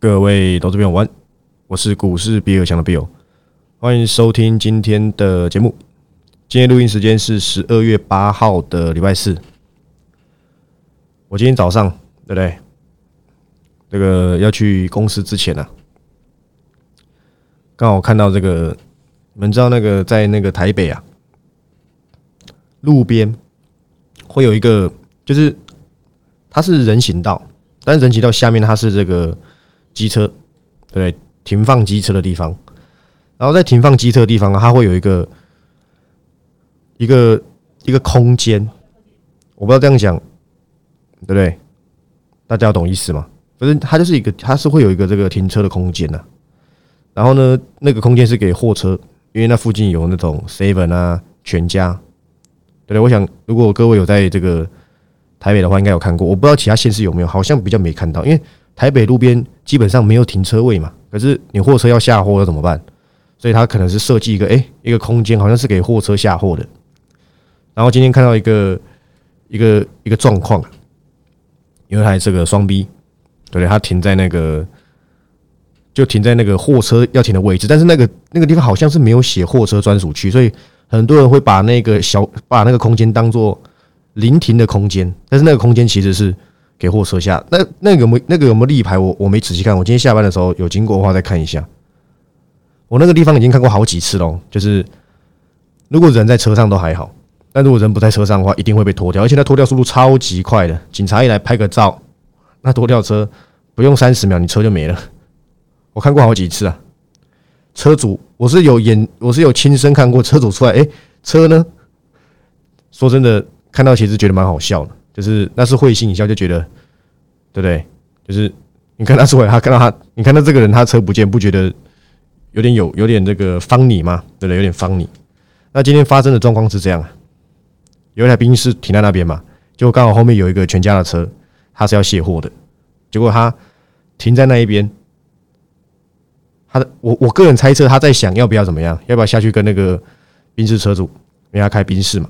各位投资朋友，晚，我是股市比尔强的 Bill，欢迎收听今天的节目。今天录音时间是十二月八号的礼拜四。我今天早上对不对？这个要去公司之前呢、刚好看到这个，你们知道那个在那个台北啊，路边会有一个，就是它是人行道，但是人行道下面它是这个机车，对对？停放机车的地方，然后在停放机车的地方，它会有一个一个一个空间，我不知道这样讲对不对？大家要懂意思吗？反正，它就是一个，它是会有一个这个停车的空间呐、然后呢，那个空间是给货车，因为那附近有那种 seven 啊、全家，对不对？我想，如果各位有在这个台北的话，应该有看过。我不知道其他县市有没有，好像比较没看到，因为台北路边基本上没有停车位嘛。可是你货车要下货要怎么办？所以它可能是设计一个，诶，一个空间，好像是给货车下货的。然后今天看到一个一个一个状况，因为它这个双 B，对对？它停在那个就停在那个货车要停的位置，但是那个那个地方好像是没有写货车专属区，所以很多人会把那个小把那个空间当做临停的空间，但是那个空间其实是给货车下。那那个有没那个有没有立牌？我我没仔细看，我今天下班的时候有经过的话再看一下。我那个地方已经看过好几次喽，就是如果人在车上都还好，但如果人不在车上的话，一定会被拖掉，而且那拖掉速度超级快的。警察一来拍个照，那拖掉车不用三十秒，你车就没了。我看过好几次啊，车主我是有眼，我是有亲身看过车主出来，诶，车呢？说真的，看到其实觉得蛮好笑的，就是那是会心一笑，就觉得对不对？就是你看他出来，他看到他，你看到这个人他车不见，不觉得有点有有点这个方你吗？对不对？有点方你。那今天发生的状况是这样啊，有一台宾士停在那边嘛，结果刚好后面有一个全家的车，他是要卸货的，结果他停在那一边。他的我我个人猜测他在想要不要怎么样，要不要下去跟那个宾士车主，因为他开宾士嘛，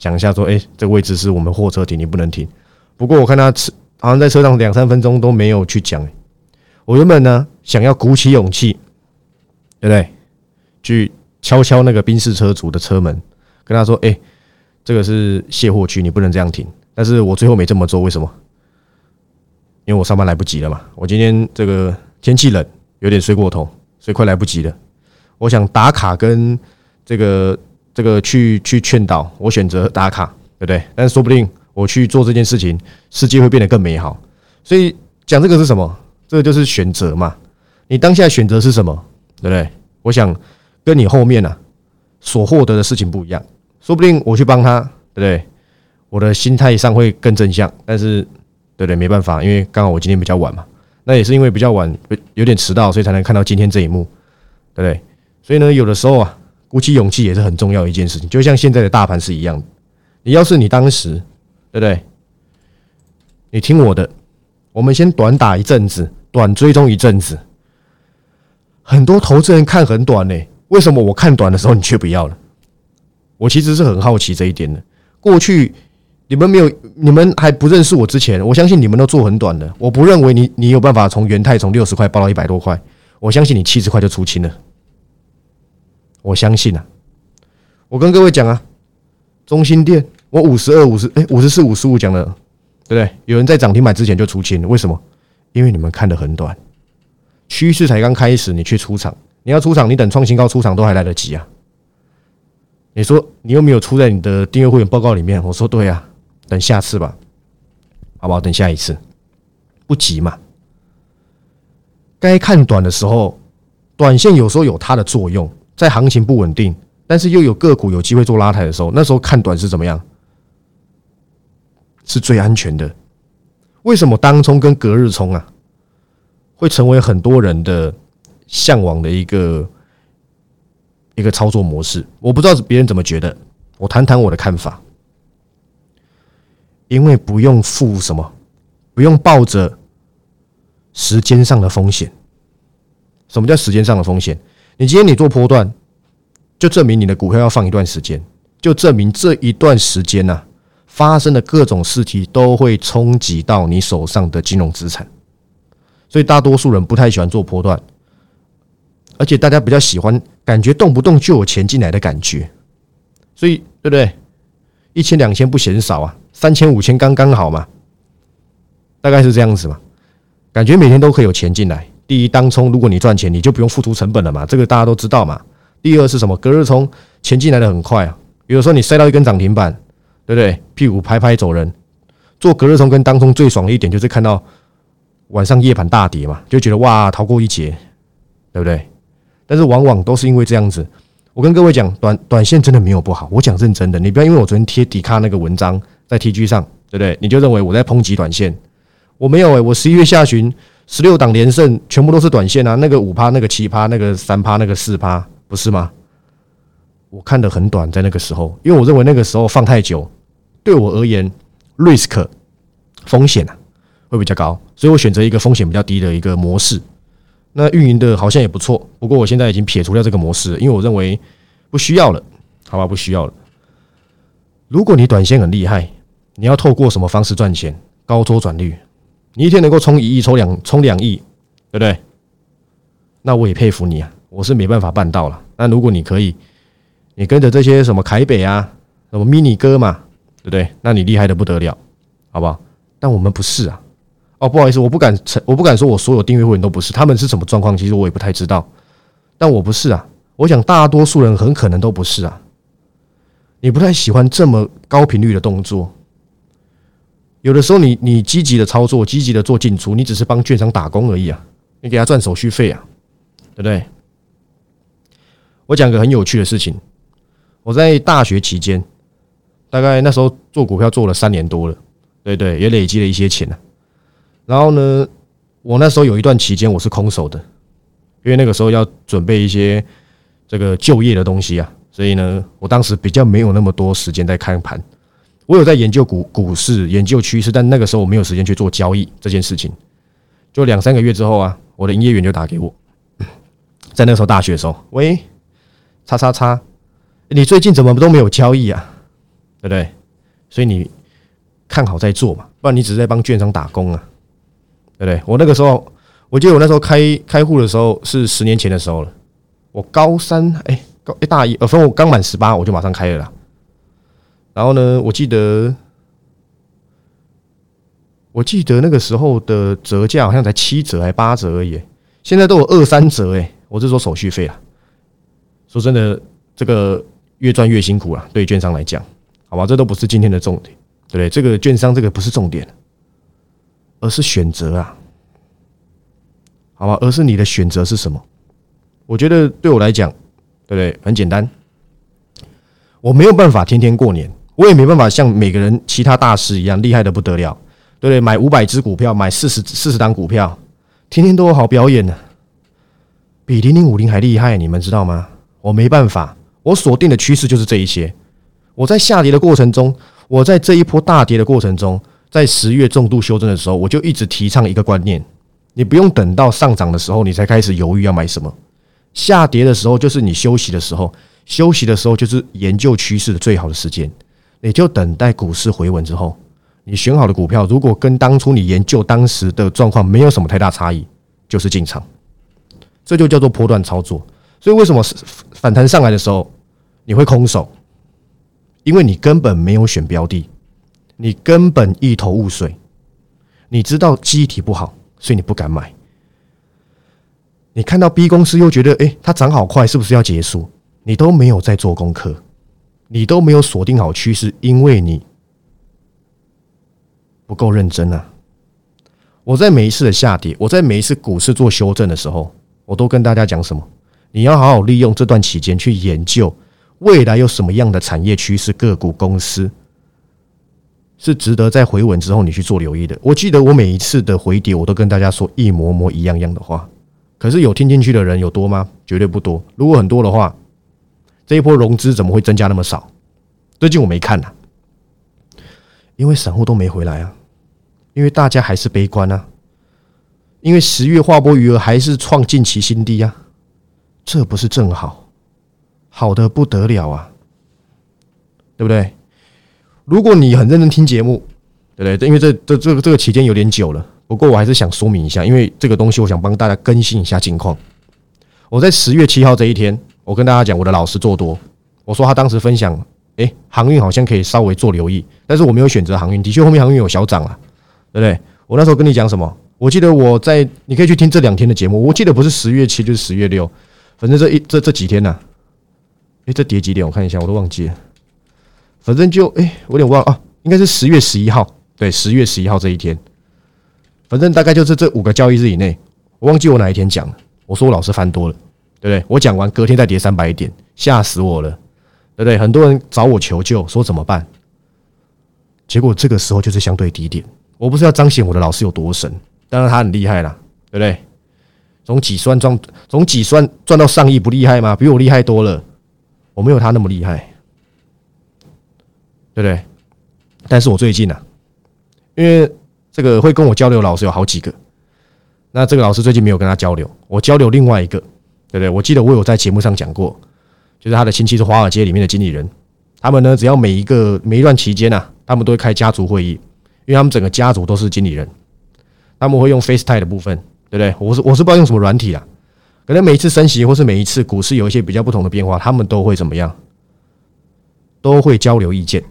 讲一下说，哎、这个位置是我们货车停，你不能停。不过我看他吃好像在车上两三分钟都没有去讲、我原本呢想要鼓起勇气，对不对？去敲敲那个宾士车主的车门，跟他说，哎、这个是卸货区，你不能这样停。但是我最后没这么做，为什么？因为我上班来不及了嘛。我今天这个天气冷。有点睡过头，所以快来不及了。我想打卡跟这个这个去去劝导，我选择打卡，对不对？但是说不定我去做这件事情，世界会变得更美好。所以讲这个是什么？这个就是选择嘛。你当下选择是什么，对不对？我想跟你后面啊所获得的事情不一样。说不定我去帮他，对不对？我的心态上会更正向，但是对对？没办法，因为刚好我今天比较晚嘛。那也是因为比较晚，有点迟到，所以才能看到今天这一幕，对不对？所以呢，有的时候啊，鼓起勇气也是很重要的一件事情。就像现在的大盘是一样的，你要是你当时，对不对？你听我的，我们先短打一阵子，短追踪一阵子。很多投资人看很短呢、为什么我看短的时候你却不要了？我其实是很好奇这一点的。过去。你们没有，你们还不认识我之前，我相信你们都做很短的。我不认为你你有办法从元泰从六十块爆到一百多块，我相信你七十块就出清了。我相信啊，我跟各位讲啊，中心店我五十二、五十哎五十四、五十五讲了，对不对？有人在涨停板之前就出清，为什么？因为你们看的很短，趋势才刚开始，你去出场，你要出场，你等创新高出场都还来得及啊。你说你又没有出在你的订阅会员报告里面，我说对啊。等下次吧，好不好？等下一次，不急嘛。该看短的时候，短线有时候有它的作用，在行情不稳定，但是又有个股有机会做拉抬的时候，那时候看短是怎么样？是最安全的。为什么当冲跟隔日冲啊，会成为很多人的向往的一个一个操作模式？我不知道别人怎么觉得，我谈谈我的看法。因为不用付什么，不用抱着时间上的风险。什么叫时间上的风险？你今天你做波段，就证明你的股票要放一段时间，就证明这一段时间呐、啊、发生的各种事情都会冲击到你手上的金融资产。所以大多数人不太喜欢做波段，而且大家比较喜欢感觉动不动就有钱进来的感觉，所以对不对？一千两千不嫌少啊，三千五千刚刚好嘛，大概是这样子嘛，感觉每天都可以有钱进来。第一，当冲如果你赚钱，你就不用付出成本了嘛，这个大家都知道嘛。第二是什么？隔日冲钱进来的很快啊，比如说你塞到一根涨停板，对不对？屁股拍拍走人。做隔日冲跟当冲最爽的一点就是看到晚上夜盘大跌嘛，就觉得哇逃过一劫，对不对？但是往往都是因为这样子。我跟各位讲，短短线真的没有不好，我讲认真的，你不要因为我昨天贴迪卡那个文章在 TG 上，对不对？你就认为我在抨击短线，我没有诶，我十一月下旬。十六档连胜，全部都是短线啊！那个五趴，那个七趴，那个三趴，那个四趴，不是吗？我看的很短，在那个时候，因为我认为那个时候放太久，对我而言，risk 风险啊会比较高，所以我选择一个风险比较低的一个模式。那运营的好像也不错，不过我现在已经撇除掉这个模式，因为我认为不需要了，好吧，不需要了。如果你短线很厉害，你要透过什么方式赚钱？高周转率。你一天能够充一亿、抽两、充两亿，对不对？那我也佩服你啊！我是没办法办到了。那如果你可以，你跟着这些什么凯北啊、什么 mini 哥嘛，对不对？那你厉害的不得了，好不好？但我们不是啊。哦，不好意思，我不敢承，我不敢说我所有订阅会员都不是。他们是什么状况？其实我也不太知道。但我不是啊。我想大多数人很可能都不是啊。你不太喜欢这么高频率的动作。有的时候，你你积极的操作，积极的做进出，你只是帮券商打工而已啊！你给他赚手续费啊，对不对？我讲个很有趣的事情，我在大学期间，大概那时候做股票做了三年多了，对对，也累积了一些钱了。然后呢，我那时候有一段期间我是空手的，因为那个时候要准备一些这个就业的东西啊，所以呢，我当时比较没有那么多时间在看盘。我有在研究股股市，研究趋势，但那个时候我没有时间去做交易这件事情。就两三个月之后啊，我的营业员就打给我，在那时候大学的时候，喂，叉叉叉，你最近怎么都没有交易啊？对不对？所以你看好再做嘛，不然你只是在帮券商打工啊，对不对？我那个时候，我记得我那时候开开户的时候是十年前的时候了。我高三，哎，高哎大一，呃，反正我刚满十八，我就马上开了啦。然后呢？我记得，我记得那个时候的折价好像才七折还八折而已，现在都有二三折哎！我是说手续费啊。说真的，这个越赚越辛苦了，对券商来讲，好吧，这都不是今天的重点，对不对？这个券商这个不是重点，而是选择啊，好吧？而是你的选择是什么？我觉得对我来讲，对不对？很简单，我没有办法天天过年。我也没办法像每个人其他大师一样厉害的不得了，对不对？买五百只股票，买四十四十档股票，天天都有好表演呢，比零零五零还厉害，你们知道吗？我没办法，我锁定的趋势就是这一些。我在下跌的过程中，我在这一波大跌的过程中，在十月重度修正的时候，我就一直提倡一个观念：你不用等到上涨的时候，你才开始犹豫要买什么。下跌的时候就是你休息的时候，休息的时候就是研究趋势的最好的时间。你就等待股市回稳之后，你选好的股票，如果跟当初你研究当时的状况没有什么太大差异，就是进场，这就叫做波段操作。所以为什么反弹上来的时候你会空手？因为你根本没有选标的，你根本一头雾水。你知道机体不好，所以你不敢买。你看到 B 公司又觉得，哎，它涨好快，是不是要结束？你都没有在做功课。你都没有锁定好趋势，因为你不够认真啊！我在每一次的下跌，我在每一次股市做修正的时候，我都跟大家讲什么？你要好好利用这段期间去研究未来有什么样的产业趋势、个股、公司是值得在回稳之后你去做留意的。我记得我每一次的回跌，我都跟大家说一模模一样样的话，可是有听进去的人有多吗？绝对不多。如果很多的话，这一波融资怎么会增加那么少？最近我没看呐，因为散户都没回来啊，因为大家还是悲观啊，因为十月划拨余额还是创近期新低啊，这不是正好，好的不得了啊，对不对？如果你很认真听节目，对不对？因为这这这个这个期间有点久了，不过我还是想说明一下，因为这个东西我想帮大家更新一下近况。我在十月七号这一天，我跟大家讲我的老师做多，我说他当时分享，诶，航运好像可以稍微做留意，但是我没有选择航运，的确后面航运有小涨啊，对不对？我那时候跟你讲什么？我记得我在，你可以去听这两天的节目，我记得不是十月七就是十月六，反正这一这这几天呢，诶，这跌几点？我看一下，我都忘记了，反正就诶，我有点忘啊，应该是十月十一号，对，十月十一号这一天。反正大概就是这五个交易日以内，我忘记我哪一天讲了。我说我老师翻多了，对不对？我讲完隔天再跌三百点，吓死我了，对不对？很多人找我求救，说怎么办？结果这个时候就是相对低点。我不是要彰显我的老师有多神，当然他很厉害啦，对不对？从几万赚，从几万赚到上亿不厉害吗？比我厉害多了。我没有他那么厉害，对不对？但是我最近呢，因为。这个会跟我交流老师有好几个，那这个老师最近没有跟他交流，我交流另外一个，对不对？我记得我有在节目上讲过，就是他的亲戚是华尔街里面的经理人，他们呢只要每一个每一段期间呐，他们都会开家族会议，因为他们整个家族都是经理人，他们会用 FaceTime 的部分，对不对？我是我是不知道用什么软体啊，可能每一次升息或是每一次股市有一些比较不同的变化，他们都会怎么样？都会交流意见，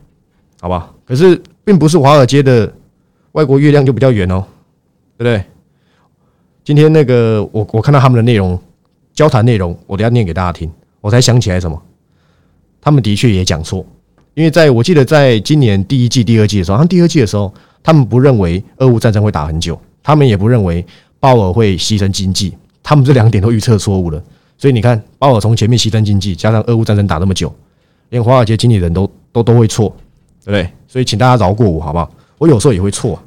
好吧？可是并不是华尔街的。外国月亮就比较圆哦，对不对？今天那个我我看到他们的内容，交谈内容，我都要念给大家听，我才想起来什么，他们的确也讲错，因为在我记得在今年第一季、第二季的时候，他第二季的时候，他们不认为俄乌战争会打很久，他们也不认为鲍尔会牺牲经济，他们这两点都预测错误了。所以你看，鲍尔从前面牺牲经济，加上俄乌战争打那么久，连华尔街经理人都都都会错，对不对？所以请大家饶过我，好不好？我有时候也会错，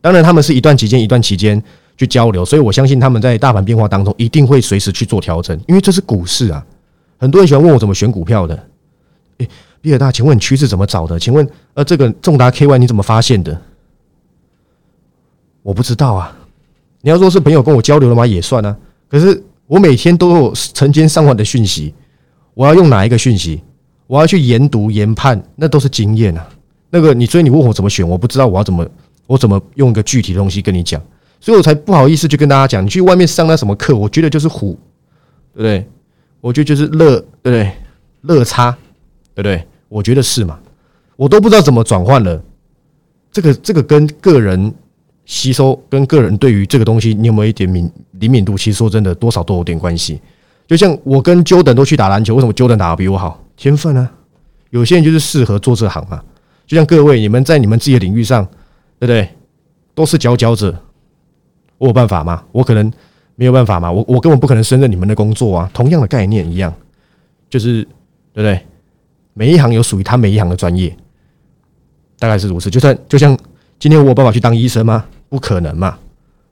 当然他们是一段期间一段期间去交流，所以我相信他们在大盘变化当中一定会随时去做调整，因为这是股市啊。很多人喜欢问我怎么选股票的，诶，比尔大，请问趋势怎么找的？请问呃，这个重达 KY 你怎么发现的？我不知道啊。你要说是朋友跟我交流了吗？也算啊。可是我每天都有成千上万的讯息，我要用哪一个讯息？我要去研读研判，那都是经验啊。那个你，所以你问我怎么选，我不知道我要怎么，我怎么用一个具体的东西跟你讲，所以我才不好意思去跟大家讲。你去外面上那什么课，我觉得就是虎，对不对？我觉得就是乐，对不对？乐差，对不对？我觉得是嘛？我都不知道怎么转换了。这个这个跟个人吸收，跟个人对于这个东西，你有没有一点敏灵敏度？其实说真的，多少都有点关系。就像我跟 Jordan 都去打篮球，为什么 Jordan 打的比我好？天分啊！有些人就是适合做这行啊。就像各位，你们在你们自己的领域上，对不对？都是佼佼者，我有办法吗？我可能没有办法吗？我我根本不可能胜任你们的工作啊！同样的概念一样，就是对不对？每一行有属于他每一行的专业，大概是如此。就算就像今天我有办法去当医生吗？不可能嘛？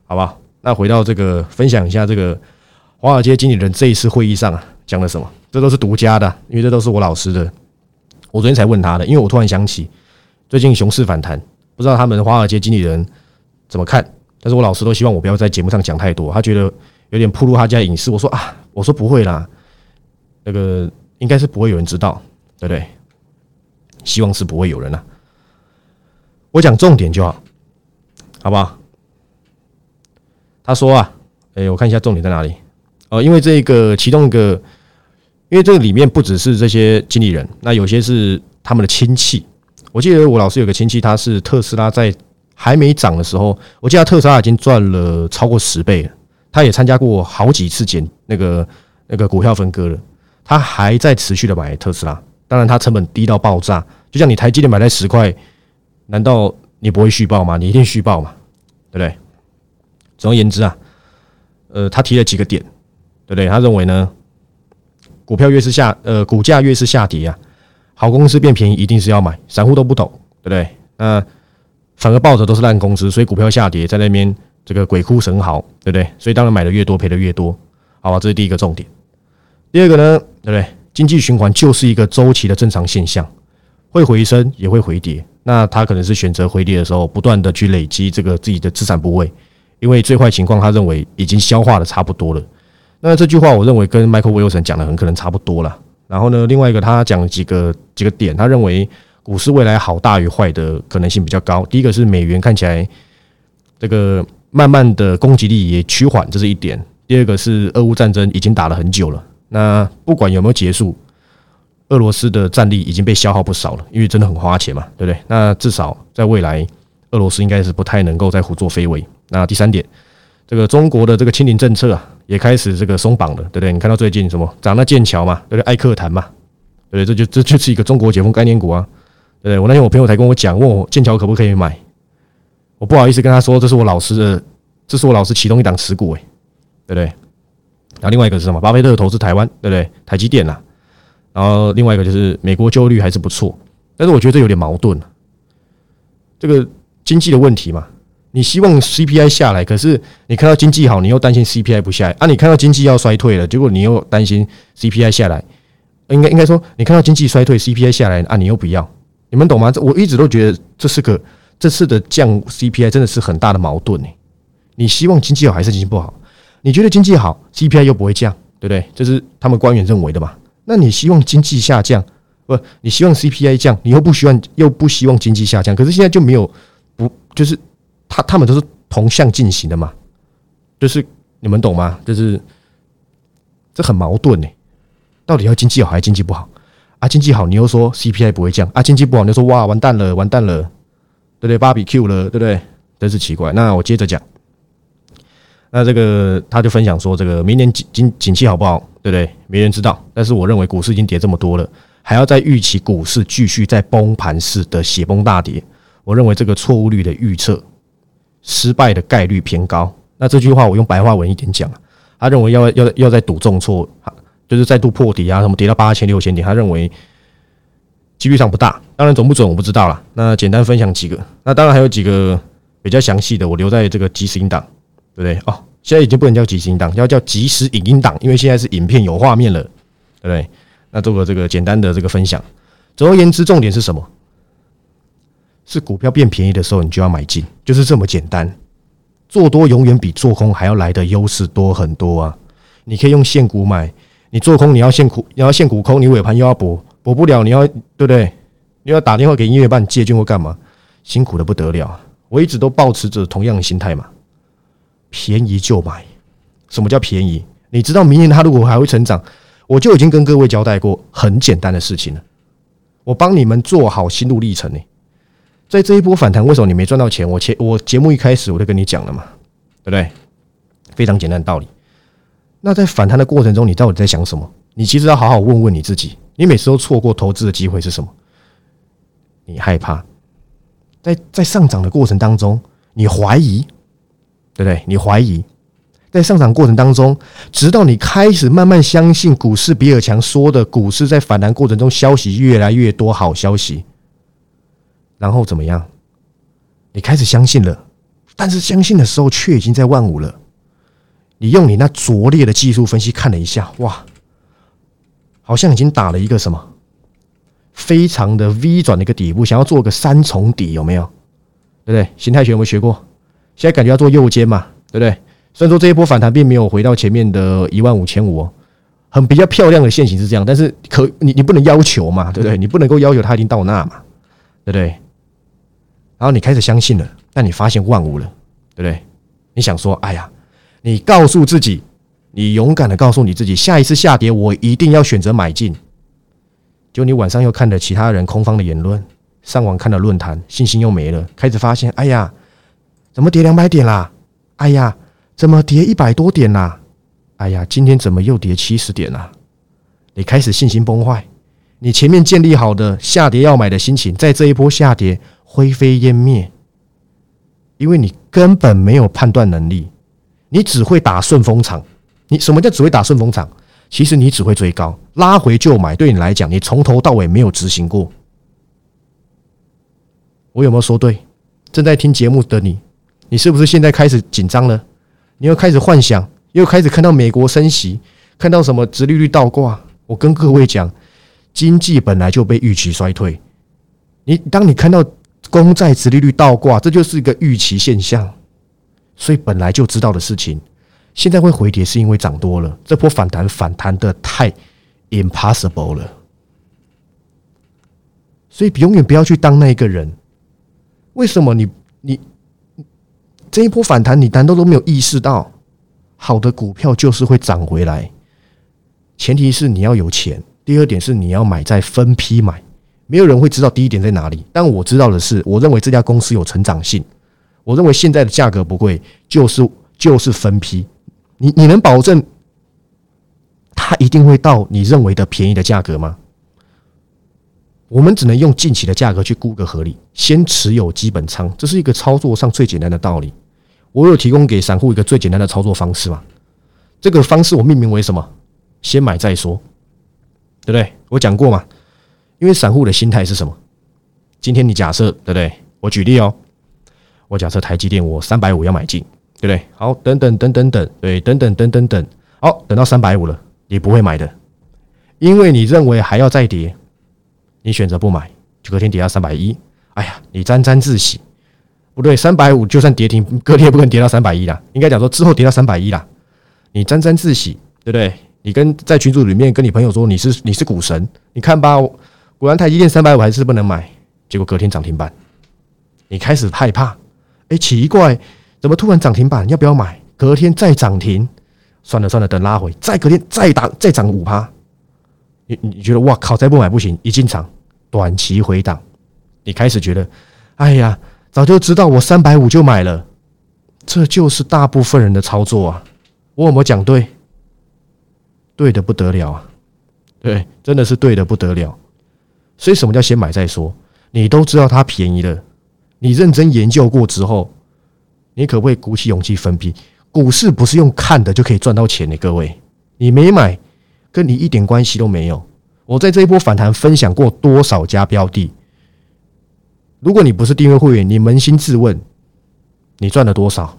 好吧？那回到这个分享一下这个华尔街经理人这一次会议上啊讲了什么？这都是独家的，因为这都是我老师的。我昨天才问他的，因为我突然想起。最近熊市反弹，不知道他们华尔街经理人怎么看？但是我老师都希望我不要在节目上讲太多，他觉得有点暴露他家隐私。我说啊，我说不会啦，那个应该是不会有人知道，对不对？希望是不会有人啦。我讲重点就好，好不好？他说啊，哎，我看一下重点在哪里。哦，因为这个其中一个，因为这个里面不只是这些经理人，那有些是他们的亲戚。我记得我老师有个亲戚，他是特斯拉在还没涨的时候，我记得特斯拉已经赚了超过十倍了。他也参加过好几次减那个那个股票分割了，他还在持续的买特斯拉。当然，他成本低到爆炸，就像你台积电买在十块，难道你不会续报吗？你一定续报嘛，对不对？总而言之啊，呃，他提了几个点，对不对？他认为呢，股票越是下，呃，股价越是下跌啊。好公司变便宜，一定是要买，散户都不懂，对不对？那反而抱着都是烂公司，所以股票下跌，在那边这个鬼哭神嚎，对不对？所以当然买的越多，赔的越多，好吧？这是第一个重点。第二个呢，对不对？经济循环就是一个周期的正常现象，会回升也会回跌。那他可能是选择回跌的时候，不断的去累积这个自己的资产部位，因为最坏情况他认为已经消化的差不多了。那这句话，我认为跟 Michael Wilson 讲的很可能差不多了。然后呢，另外一个他讲几个几个点，他认为股市未来好大于坏的可能性比较高。第一个是美元看起来这个慢慢的攻击力也趋缓，这是一点。第二个是俄乌战争已经打了很久了，那不管有没有结束，俄罗斯的战力已经被消耗不少了，因为真的很花钱嘛，对不对？那至少在未来，俄罗斯应该是不太能够再胡作非为。那第三点，这个中国的这个清零政策啊，也开始这个松绑了，对不对？你看到最近什么涨那剑桥嘛，对不对？爱克谈嘛，对不对？这就这就是一个中国解封概念股啊，对？我那天我朋友才跟我讲，问我剑桥可不可以买，我不好意思跟他说，这是我老师的，这是我老师其中一档持股，诶，对不对？然后另外一个是什么？巴菲特投资台湾，对不对？台积电呐。然后另外一个就是美国就业率还是不错，但是我觉得这有点矛盾。这个经济的问题嘛，你希望 CPI 下来，可是你看到经济好，你又担心 CPI 不下来啊？你看到经济要衰退了，结果你又担心 CPI 下来，应该应该说，你看到经济衰退，CPI 下来啊，你又不要，你们懂吗？这我一直都觉得这是个这次的降 CPI 真的是很大的矛盾诶。你希望经济好还是经济不好？你觉得经济好，CPI 又不会降，对不对？这是他们官员认为的嘛？那你希望经济下降，不？你希望 CPI 降，你又不希望又不希望经济下降，可是现在就没有不就是他他们都是同向进行的嘛？就是你们懂吗？就是这很矛盾呢。到底要经济好还是经济不好？啊，经济好你又说 CPI 不会降，啊，经济不好你又说哇完蛋了完蛋了，对不对？芭比 Q 了，对不对？真是奇怪。那我接着讲。那这个他就分享说，这个明年景景景气好不好，对不对？没人知道。但是我认为股市已经跌这么多了，还要再预期股市继续在崩盘式的血崩大跌，我认为这个错误率的预测失败的概率偏高。那这句话我用白话文一点讲，他认为要要要再赌重挫，就是再度破底啊，什么跌到八千六千点，他认为几率上不大。当然准不准我不知道了。那简单分享几个，那当然还有几个比较详细的，我留在这个即时音档。对不对？哦，现在已经不能叫即时档，要叫即时影音档，因为现在是影片有画面了，对不对？那做个这个简单的这个分享。总而言之，重点是什么？是股票变便宜的时候，你就要买进，就是这么简单。做多永远比做空还要来的优势多很多啊！你可以用现股买，你做空你要现股，你要现股空，你尾盘又要补，补不了，你要对不对？你要打电话给音乐办借券或干嘛？辛苦的不得了。我一直都保持着同样的心态嘛。便宜就买，什么叫便宜？你知道明年它如果还会成长，我就已经跟各位交代过很简单的事情了。我帮你们做好心路历程呢。在这一波反弹，为什么你没赚到钱？我前我节目一开始我就跟你讲了嘛，对不对？非常简单的道理。那在反弹的过程中，你到底在想什么？你其实要好好问问你自己。你每次都错过投资的机会是什么？你害怕？在在上涨的过程当中，你怀疑？对不对？你怀疑，在上涨过程当中，直到你开始慢慢相信股市，比尔强说的，股市在反弹过程中消息越来越多，好消息，然后怎么样？你开始相信了，但是相信的时候却已经在万五了。你用你那拙劣的技术分析看了一下，哇，好像已经打了一个什么非常的 V 转的一个底部，想要做个三重底，有没有？对不对？形态学有没有学过？现在感觉要做右肩嘛，对不对？虽然说这一波反弹并没有回到前面的一万五千五，很比较漂亮的线型是这样，但是可你你不能要求嘛，对不对？你不能够要求它已经到那嘛，对不对？然后你开始相信了，但你发现万物了，对不对？你想说，哎呀，你告诉自己，你勇敢的告诉你自己，下一次下跌我一定要选择买进。就你晚上又看了其他人空方的言论，上网看了论坛，信心又没了，开始发现，哎呀。怎么跌两百点啦？哎呀，怎么跌一百多点啦？哎呀，今天怎么又跌七十点啦？你开始信心崩坏，你前面建立好的下跌要买的心情，在这一波下跌灰飞烟灭，因为你根本没有判断能力，你只会打顺风场。你什么叫只会打顺风场？其实你只会追高，拉回就买。对你来讲，你从头到尾没有执行过。我有没有说对？正在听节目的你。你是不是现在开始紧张了？你又开始幻想，又开始看到美国升息，看到什么直利率倒挂？我跟各位讲，经济本来就被预期衰退。你当你看到公债直利率倒挂，这就是一个预期现象，所以本来就知道的事情，现在会回跌是因为涨多了。这波反弹反弹的太 impossible 了，所以永远不要去当那一个人。为什么你你？这一波反弹，你难道都没有意识到，好的股票就是会涨回来？前提是你要有钱，第二点是你要买在分批买，没有人会知道第一点在哪里。但我知道的是，我认为这家公司有成长性，我认为现在的价格不贵，就是就是分批。你你能保证它一定会到你认为的便宜的价格吗？我们只能用近期的价格去估个合理，先持有基本仓，这是一个操作上最简单的道理。我有提供给散户一个最简单的操作方式嘛？这个方式我命名为什么？先买再说，对不对？我讲过嘛？因为散户的心态是什么？今天你假设对不对？我举例哦，我假设台积电我三百五要买进，对不对？好，等等等等等，对，等等等等等，好，等到三百五了，你不会买的，因为你认为还要再跌。你选择不买，就隔天跌到三百一，哎呀，你沾沾自喜，不对，三百五就算跌停，隔天也不可能跌到三百一啦。应该讲说之后跌到三百一啦，你沾沾自喜，对不对？你跟在群组里面跟你朋友说你是你是股神，你看吧，果然台积电三百五还是不能买，结果隔天涨停板，你开始害怕，哎，奇怪，怎么突然涨停板？要不要买？隔天再涨停，算了算了，等拉回，再隔天再涨再涨五趴。你你觉得哇靠，再不买不行，一进场短期回档，你开始觉得，哎呀，早就知道我三百五就买了，这就是大部分人的操作啊！我有没有讲对？对的不得了啊！对，真的是对的不得了。所以什么叫先买再说？你都知道它便宜了，你认真研究过之后，你可不可以鼓起勇气分批？股市不是用看的就可以赚到钱的，各位，你没买。跟你一点关系都没有。我在这一波反弹分享过多少家标的？如果你不是订阅会员，你扪心自问，你赚了多少？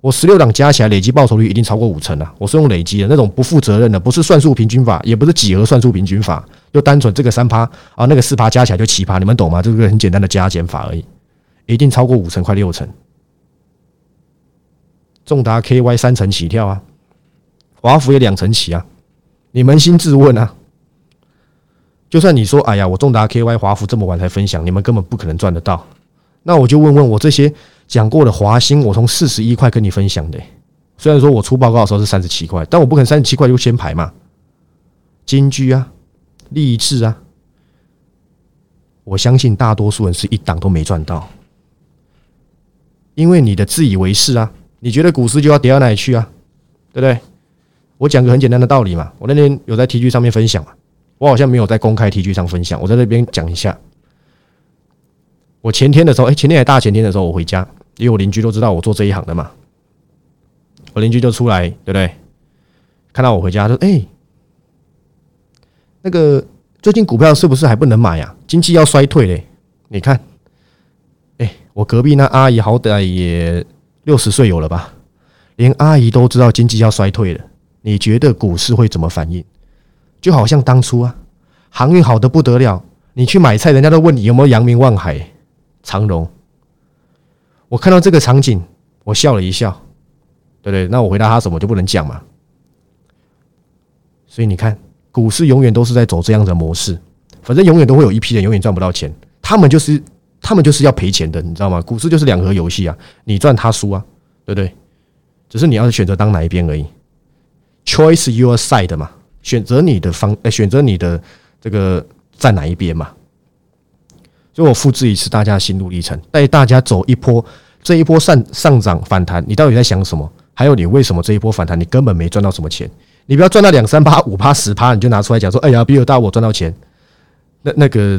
我十六档加起来累计报酬率一定超过五成了。我是用累积的那种不负责任的，不是算术平均法，也不是几何算术平均法，就单纯这个三趴啊，那个四趴加起来就七趴，你们懂吗？这是个很简单的加减法而已，一定超过五成，快六成。重达 KY 三成起跳啊，华孚也两成起啊。你扪心自问啊，就算你说，哎呀，我重达 KY 华孚这么晚才分享，你们根本不可能赚得到。那我就问问我这些讲过的华兴，我从四十一块跟你分享的，虽然说我出报告的时候是三十七块，但我不可能三十七块就先排嘛。金居啊，励志啊，我相信大多数人是一档都没赚到，因为你的自以为是啊，你觉得股市就要跌到哪里去啊，对不对？我讲个很简单的道理嘛，我那天有在 T G 上面分享嘛，我好像没有在公开 T G 上分享，我在那边讲一下。我前天的时候，哎，前天还大前天的时候，我回家，因为我邻居都知道我做这一行的嘛，我邻居就出来，对不对？看到我回家，说：“哎，那个最近股票是不是还不能买呀？经济要衰退嘞？你看，哎，我隔壁那阿姨好歹也六十岁有了吧，连阿姨都知道经济要衰退了。”你觉得股市会怎么反应？就好像当初啊，航运好的不得了，你去买菜，人家都问你有没有扬名、望海、长荣。我看到这个场景，我笑了一笑，对不对？那我回答他什么就不能讲嘛。所以你看，股市永远都是在走这样的模式，反正永远都会有一批人永远赚不到钱，他们就是他们就是要赔钱的，你知道吗？股市就是两盒游戏啊，你赚他输啊，对不对？只是你要选择当哪一边而已。Choice your side 嘛，选择你的方，选择你的这个在哪一边嘛。所以我复制一次大家的心路历程，带大家走一波，这一波上上涨反弹，你到底在想什么？还有你为什么这一波反弹你根本没赚到什么钱？你不要赚到两三趴、五趴、十趴，你就拿出来讲说，哎呀，比尔大我赚到钱，那那个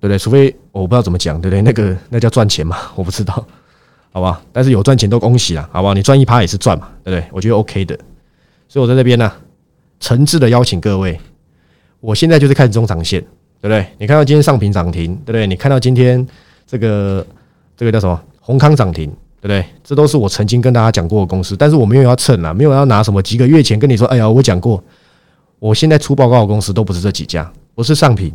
对不对？除非我不知道怎么讲，对不对？那个那叫赚钱嘛？我不知道，好吧？但是有赚钱都恭喜了，好不好？你赚一趴也是赚嘛，对不对？我觉得 OK 的。所以我在这边呢，诚挚的邀请各位，我现在就是看中长线，对不对？你看到今天上平涨停，对不对？你看到今天这个这个叫什么宏康涨停，对不对？这都是我曾经跟大家讲过的公司，但是我没有要蹭啊，没有要拿什么几个月前跟你说，哎呀，我讲过，我现在出报告的公司都不是这几家，不是上品，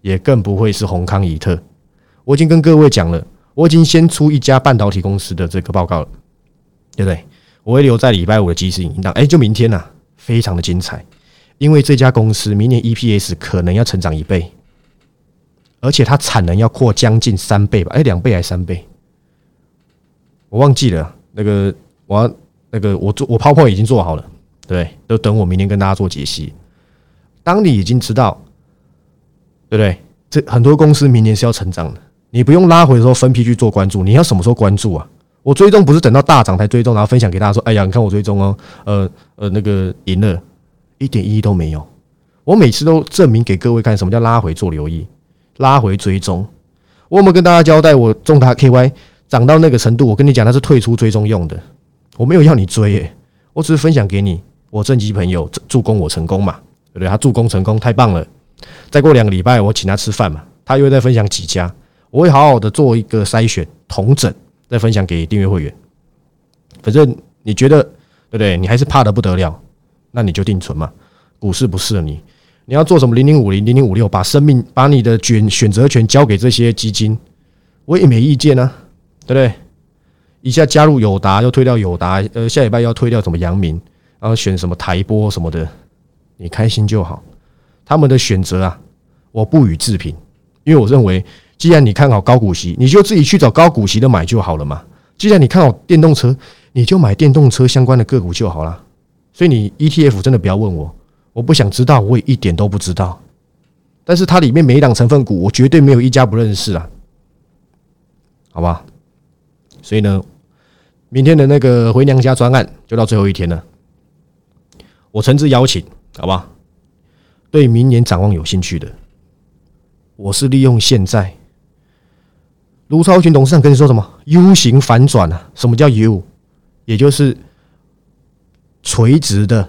也更不会是宏康怡特。我已经跟各位讲了，我已经先出一家半导体公司的这个报告了，对不对？我会留在礼拜五的即时影音档，哎，就明天呐，非常的精彩，因为这家公司明年 EPS 可能要成长一倍，而且它产能要扩将近三倍吧，哎，两倍还是三倍？我忘记了那个我那个我做我泡泡已经做好了，对，都等我明天跟大家做解析。当你已经知道，对不对？这很多公司明年是要成长的，你不用拉回的时候分批去做关注，你要什么时候关注啊？我追踪不是等到大涨才追踪，然后分享给大家说：“哎呀，你看我追踪哦，呃呃，那个赢了，一点意义都没有。”我每次都证明给各位看，什么叫拉回做留意，拉回追踪。我有没有跟大家交代，我中达 KY 涨到那个程度，我跟你讲，它是退出追踪用的，我没有要你追，诶，我只是分享给你，我正极朋友助攻我成功嘛，对不对？他助攻成功，太棒了。再过两个礼拜，我请他吃饭嘛，他又会再分享几家，我会好好的做一个筛选、同整，再分享给订阅会员。反正你觉得对不对？你还是怕的不得了，那你就定存嘛。股市不适合你。你要做什么零零五零零零五六，把生命把你的选选择权交给这些基金，我也没意见啊，对不对？一下加入友达，又推掉友达，呃，下礼拜要推掉什么阳明，然后选什么台波什么的，你开心就好。他们的选择啊，我不予置评，因为我认为，既然你看好高股息，你就自己去找高股息的买就好了嘛。既然你看好电动车，你就买电动车相关的个股就好了。所以你 ETF 真的不要问我。我不想知道，我也一点都不知道。但是它里面每一档成分股，我绝对没有一家不认识啊，好吧？所以呢，明天的那个回娘家专案就到最后一天了。我诚挚邀请，好吧？对明年展望有兴趣的，我是利用现在。卢超群董事长跟你说什么？U 型反转啊？什么叫 U？也就是垂直的。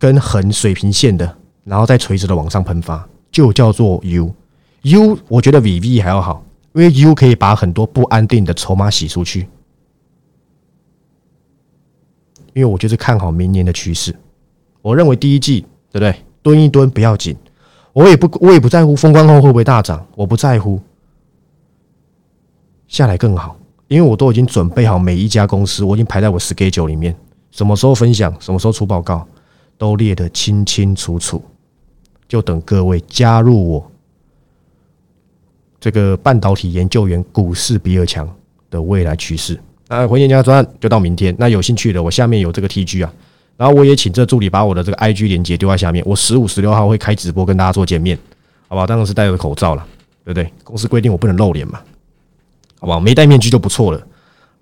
跟横水平线的，然后再垂直的往上喷发，就叫做 U。U 我觉得比 V 还要好，因为 U 可以把很多不安定的筹码洗出去。因为我就是看好明年的趋势，我认为第一季对不对？蹲一蹲不要紧，我也不我也不在乎封关后会不会大涨，我不在乎，下来更好，因为我都已经准备好每一家公司，我已经排在我 schedule 里面，什么时候分享，什么时候出报告。都列得清清楚楚，就等各位加入我这个半导体研究员股市比尔强的未来趋势。那回年家专案就到明天。那有兴趣的，我下面有这个 T G 啊，然后我也请这助理把我的这个 I G 连接丢在下面。我十五、十六号会开直播跟大家做见面，好吧？当然是戴着口罩了，对不对？公司规定我不能露脸嘛，好不好？没戴面具就不错了，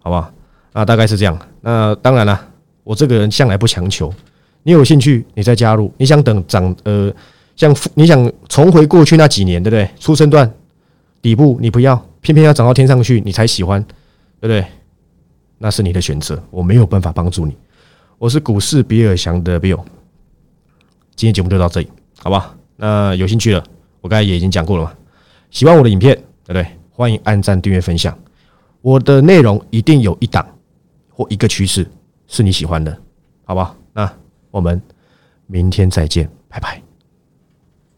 好不好？那大概是这样。那当然了，我这个人向来不强求。你有兴趣，你再加入。你想等涨，呃，像你想重回过去那几年，对不对？出生段底部你不要，偏偏要涨到天上去，你才喜欢，对不对？那是你的选择，我没有办法帮助你。我是股市比尔翔的 Bill，今天节目就到这里，好吧？那有兴趣的，我刚才也已经讲过了嘛。喜欢我的影片，对不对？欢迎按赞、订阅、分享。我的内容一定有一档或一个趋势是你喜欢的，好吧？那。我们明天再见，拜拜。